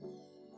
嗯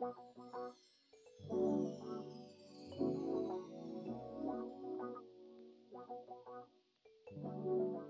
Thank you.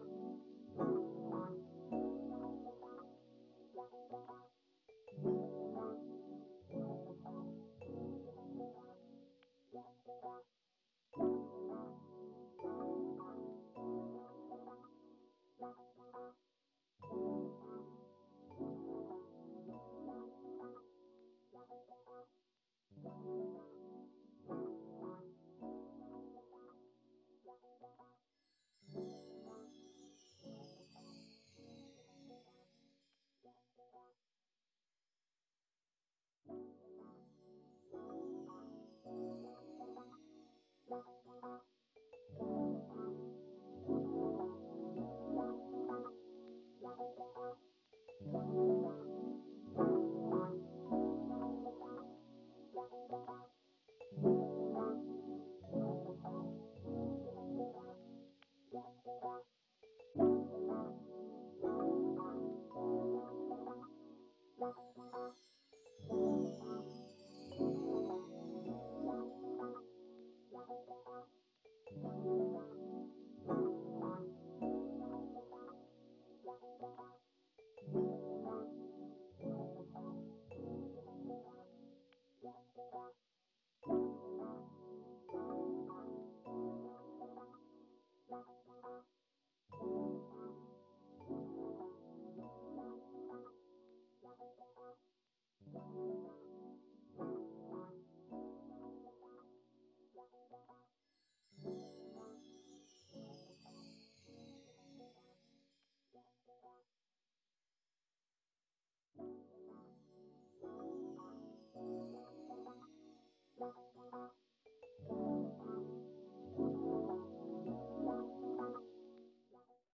Thank you.